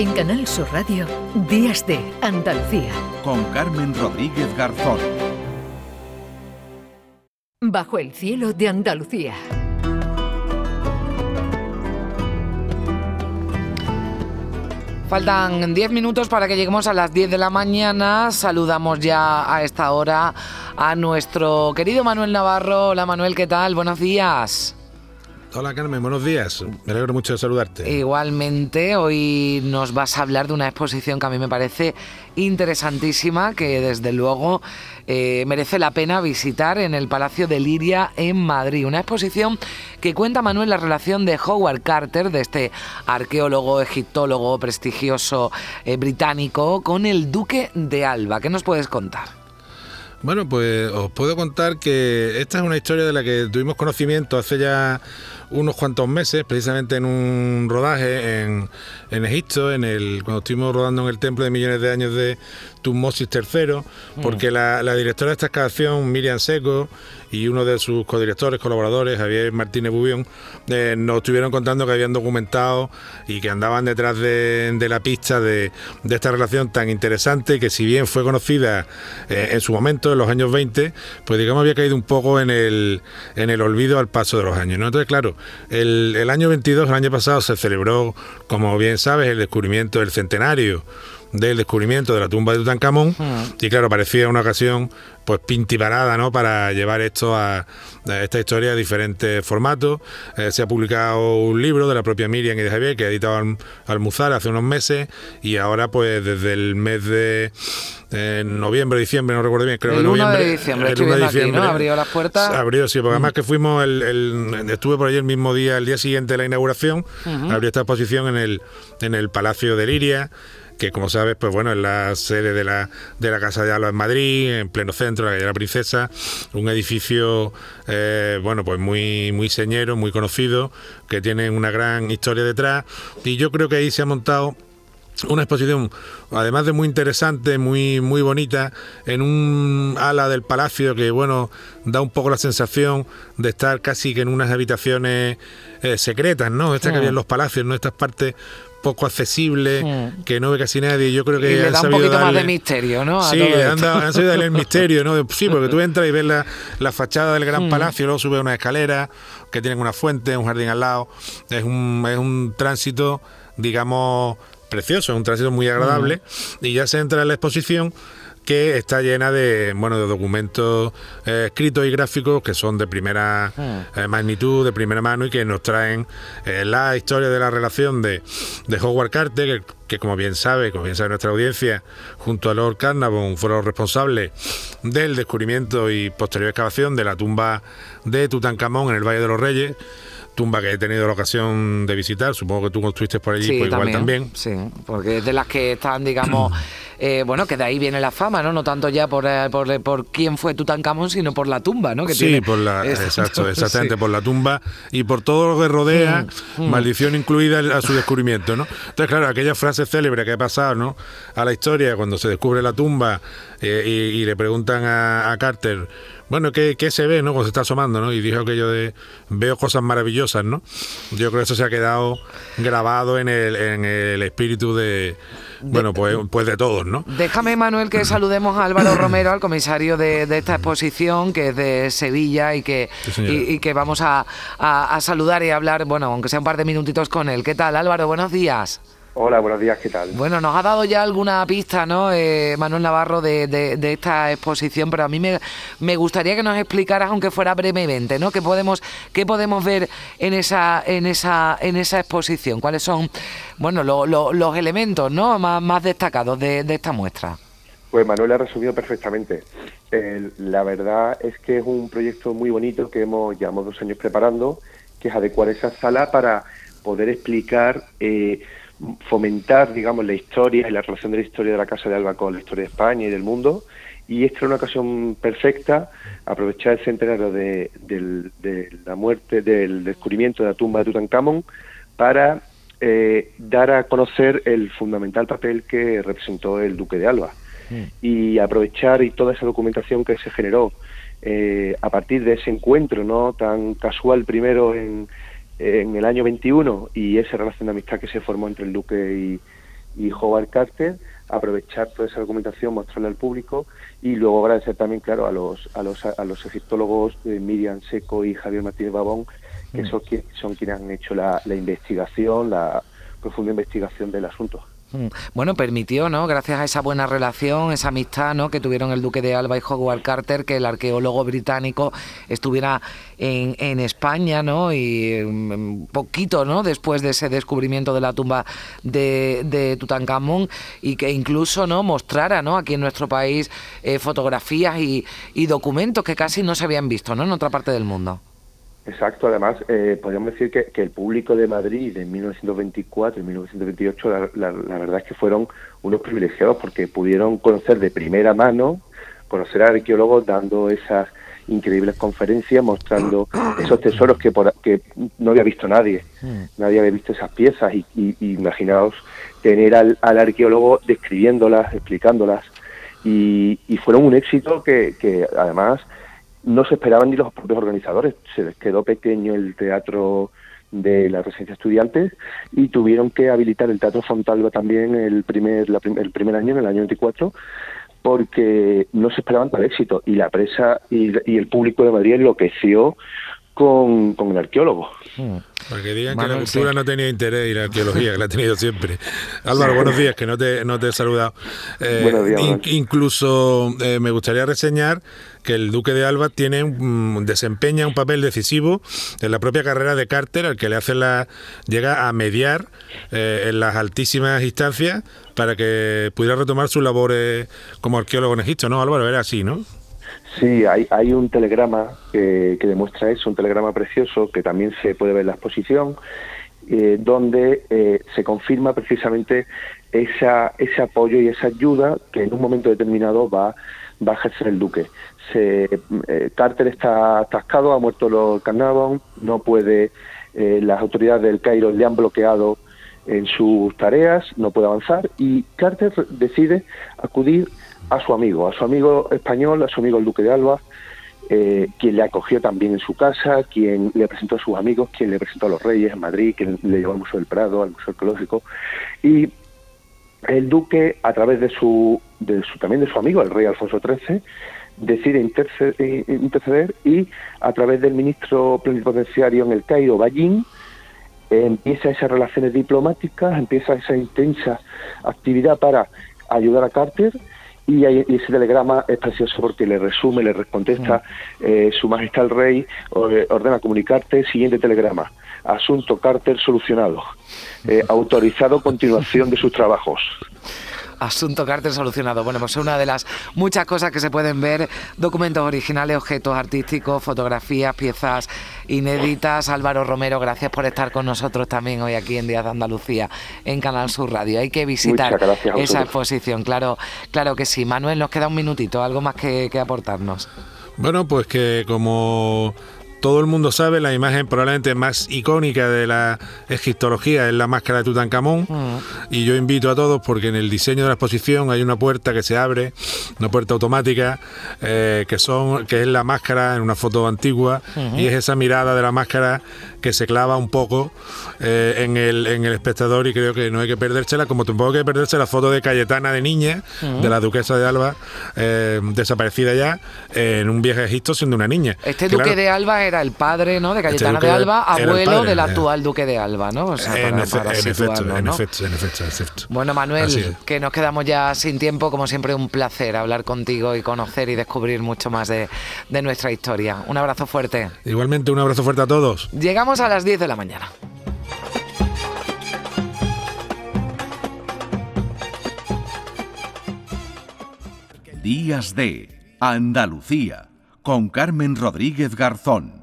En Canal Sur Radio, Días de Andalucía. Con Carmen Rodríguez Garzón. Bajo el cielo de Andalucía. Faltan 10 minutos para que lleguemos a las 10 de la mañana. Saludamos ya a esta hora a nuestro querido Manuel Navarro. Hola Manuel, ¿qué tal? Buenos días. Hola Carmen, buenos días. Me alegro mucho de saludarte. Igualmente, hoy nos vas a hablar de una exposición que a mí me parece interesantísima, que desde luego eh, merece la pena visitar en el Palacio de Liria en Madrid. Una exposición que cuenta, Manuel, la relación de Howard Carter, de este arqueólogo, egiptólogo prestigioso eh, británico, con el Duque de Alba. ¿Qué nos puedes contar? Bueno, pues os puedo contar que esta es una historia de la que tuvimos conocimiento hace ya unos cuantos meses, precisamente en un rodaje en, en Egipto, en el, cuando estuvimos rodando en el templo de millones de años de Tutmosis III, mm. porque la, directora de esta excavación, Miriam Seco, y uno de sus codirectores, colaboradores, Javier Martínez Bubión, eh, nos estuvieron contando que habían documentado y que andaban detrás de, la pista de, esta relación tan interesante que si bien fue conocida eh, en su momento, en los años 20, pues digamos había caído un poco en el, en el olvido al paso de los años. ¿no? Entonces, claro, el, el año 22, el año pasado, se celebró, como bien sabes, el descubrimiento del centenario del descubrimiento de la tumba de Tutankamón y claro, parecía una ocasión pues pintiparada ¿no? para llevar esto a, esta historia a diferentes formatos. Eh, se ha publicado un libro de la propia Miriam y de Javier que ha editado al, Almuzar hace unos meses y ahora pues desde el mes de eh, noviembre, diciembre, no recuerdo bien, creo el que noviembre. de diciembre, el 1 de diciembre, Abrió las puertas. Abrió, sí, porque además que fuimos, el, estuve por allí el mismo día, el día siguiente de la inauguración, abrió esta exposición en el, en el Palacio de Liria que como sabes, pues bueno, es la sede de la, de la Casa de Alba en Madrid, en pleno centro, la calle de la Princesa, un edificio, eh, bueno, pues muy, muy señero, muy conocido, que tiene una gran historia detrás, y yo creo que ahí se ha montado una exposición, además de muy interesante, muy, muy bonita, en un ala del palacio que, bueno, da un poco la sensación de estar casi que en unas habitaciones eh, secretas, ¿no? Estas que había en los palacios, ¿no? Estas partes poco accesible, que no ve casi nadie. Yo creo que y le da un poquito más de misterio, ¿no? sí, han, sabido darle el misterio, ¿no? Sí, porque tú entras y ves la, la fachada del Gran. Palacio, luego subes una escalera que tienen una fuente, un jardín al lado. Es un, es un tránsito, digamos, precioso, es un tránsito muy agradable. Hmm. Y ya se entra en la exposición que está llena de bueno de documentos eh, escritos y gráficos que son de primera ah. eh, magnitud, de primera mano y que nos traen eh, la historia de la relación de, de Howard Carter, que, como bien sabe, como bien sabe nuestra audiencia, junto a Lord Carnarvon fueron los responsables del descubrimiento y posterior excavación de la tumba de Tutankamón en el Valle de los Reyes tumba que he tenido la ocasión de visitar, supongo que tú estuviste por allí, pues igual también. Sí, porque es de las que están, digamos, eh, bueno, que de ahí viene la fama, ¿no? No tanto ya por, eh, por, por quién fue Tutankamón, sino por la tumba, ¿no? Que sí, por la, exacto, exactamente, por la tumba y por todo lo que rodea, mm, mm. maldición incluida a su descubrimiento, ¿no? Entonces, claro, aquella frase célebre que ha pasado, ¿no? A la historia, cuando se descubre la tumba eh, y, le preguntan a Carter, bueno, ¿qué, se ve, no? Cuando se está asomando, ¿no? Y dijo aquello de veo cosas maravillosas, ¿no? Yo creo que eso se ha quedado grabado en el, en el espíritu de, bueno, pues, pues de todos, ¿no? Déjame, Manuel, que saludemos a Álvaro Romero, al comisario de, esta exposición, que es de Sevilla y que, y, que vamos a, a saludar y hablar, bueno, aunque sea un par de minutitos con él. ¿Qué tal, Álvaro? Buenos días. Hola, buenos días, ¿qué tal? Bueno, nos ha dado ya alguna pista, ¿no, eh, Manuel Navarro, de, de, esta exposición, pero a mí me, me, gustaría que nos explicaras, aunque fuera brevemente, ¿no? ¿Qué podemos, qué podemos ver en esa, en esa, en esa exposición? ¿Cuáles son, bueno, los elementos, ¿no? Más, más destacados de, esta muestra. Pues Manuel ha resumido perfectamente. la verdad es que es un proyecto muy bonito que hemos llevamos dos años preparando, que es adecuar esa sala para poder explicar eh, fomentar, digamos, la historia y la relación de la historia de la Casa de Alba con la historia de España y del mundo. Y esta es una ocasión perfecta, aprovechar el centenario de, la muerte, del descubrimiento de la tumba de Tutankamón, para eh, dar a conocer el fundamental papel que representó el Duque de Alba. Mm. Y aprovechar y toda esa documentación que se generó eh, a partir de ese encuentro no tan casual primero en, en el año 21 y esa relación de amistad que se formó entre el duque y, y Howard Carter, aprovechar toda esa documentación, mostrarla al público y luego agradecer también, claro, a los, a los, a los egiptólogos eh, Miriam Seco y Javier Martínez Babón, que mm. son, son quienes han hecho la, la investigación, la profunda investigación del asunto. Mm. Bueno, permitió, ¿no? Gracias a esa buena relación, esa amistad, ¿no? Que tuvieron el Duque de Alba y Howard Carter, que el arqueólogo británico estuviera en, España, ¿no? Y un mm, poquito, ¿no? Después de ese descubrimiento de la tumba de, de Tutankamón y que incluso, ¿no? Mostrara, ¿no? Aquí en nuestro país eh, fotografías y, y documentos que casi no se habían visto, ¿no? En otra parte del mundo. Exacto, además eh, podríamos decir que, el público de Madrid en 1924 y 1928 la, verdad es que fueron unos privilegiados porque pudieron conocer de primera mano, conocer a arqueólogos dando esas increíbles conferencias mostrando esos tesoros que, por, que no había visto nadie, hmm. nadie había visto esas piezas y, imaginaos tener al, arqueólogo describiéndolas, explicándolas y, fueron un éxito que, que además no se esperaban ni los propios organizadores. Se les quedó pequeño el teatro de la residencia estudiantes y tuvieron que habilitar el Teatro Fontalba también el primer, el primer año, en el año 24, porque no se esperaban tal éxito y la presa y, y el público de Madrid enloqueció con, con el arqueólogo. Hmm. Para que digan que la cultura no tenía interés y la arqueología, que la ha tenido siempre. Álvaro, buenos días, que no te, no te he saludado. Eh, buenos días, incluso eh, me gustaría reseñar que el Duque de Alba tiene desempeña un papel decisivo en la propia carrera de Carter, al que le hace la llega a mediar eh, en las altísimas instancias para que pudiera retomar sus labores como arqueólogo en Egipto, ¿no, Álvaro? Era así, ¿no? Sí, hay, hay un telegrama que, demuestra eso, un telegrama precioso que también se puede ver en la exposición, eh, donde eh, se confirma precisamente esa, ese apoyo y esa ayuda que en un momento determinado va, va a ejercer el duque. Eh, Carter está atascado, ha muerto los Carnarvon, no puede, las autoridades del Cairo le han bloqueado en sus tareas, no puede avanzar y Carter decide acudir a su amigo, a su amigo español, a su amigo el Duque de Alba, eh, quien le acogió también en su casa, quien le presentó a sus amigos, quien le presentó a los reyes en Madrid, quien le llevó al Museo del Prado, al Museo Arqueológico. Y el duque, a través de su, de su también de su amigo, el rey Alfonso XIII, decide eh, interceder, y a través del ministro plenipotenciario en el Cairo, Ballín, empieza esas relaciones diplomáticas, empieza esa intensa actividad para ayudar a Carter y, ese telegrama es precioso porque le resume, le contesta mm. eh, Su Majestad el Rey, eh, ordena comunicarte, siguiente telegrama, asunto Carter solucionado, eh, autorizado continuación de sus trabajos. Asunto Carter solucionado. Bueno, pues una de las muchas cosas que se pueden ver, documentos originales, objetos artísticos, fotografías, piezas inéditas. Álvaro Romero, gracias por estar con nosotros también hoy aquí en Díaz de Andalucía, en Canal Sur Radio. Hay que visitar esa exposición, claro, claro que sí. Manuel, nos queda un minutito, algo más que, que aportarnos. Bueno, pues que como todo el mundo sabe, la imagen probablemente más icónica de la egiptología es la máscara de Tutankamón. Mm. Y yo invito a todos porque en el diseño de la exposición hay una puerta que se abre, una puerta automática, eh, que, son, que es la máscara en una foto antigua. Y es esa mirada de la máscara que se clava un poco eh, en, el, en el espectador y creo que no hay que perdérsela, como tampoco hay que perderse la foto de Cayetana de niña, de la duquesa de Alba, eh, desaparecida ya, en un viaje a Egipto siendo una niña. Este duque de Alba era el padre ¿no? de este Cayetana de Alba, abuelo del actual duque de Alba, ¿no? en, efecto, en, efecto, en efecto, Bueno, Manuel, que nos quedamos ya sin tiempo, como siempre un placer hablar contigo y conocer y descubrir mucho más de, de nuestra historia. Un abrazo fuerte. Igualmente, un abrazo fuerte a todos. Llegamos a las 10 de la mañana. Días de Andalucía con Carmen Rodríguez Garzón.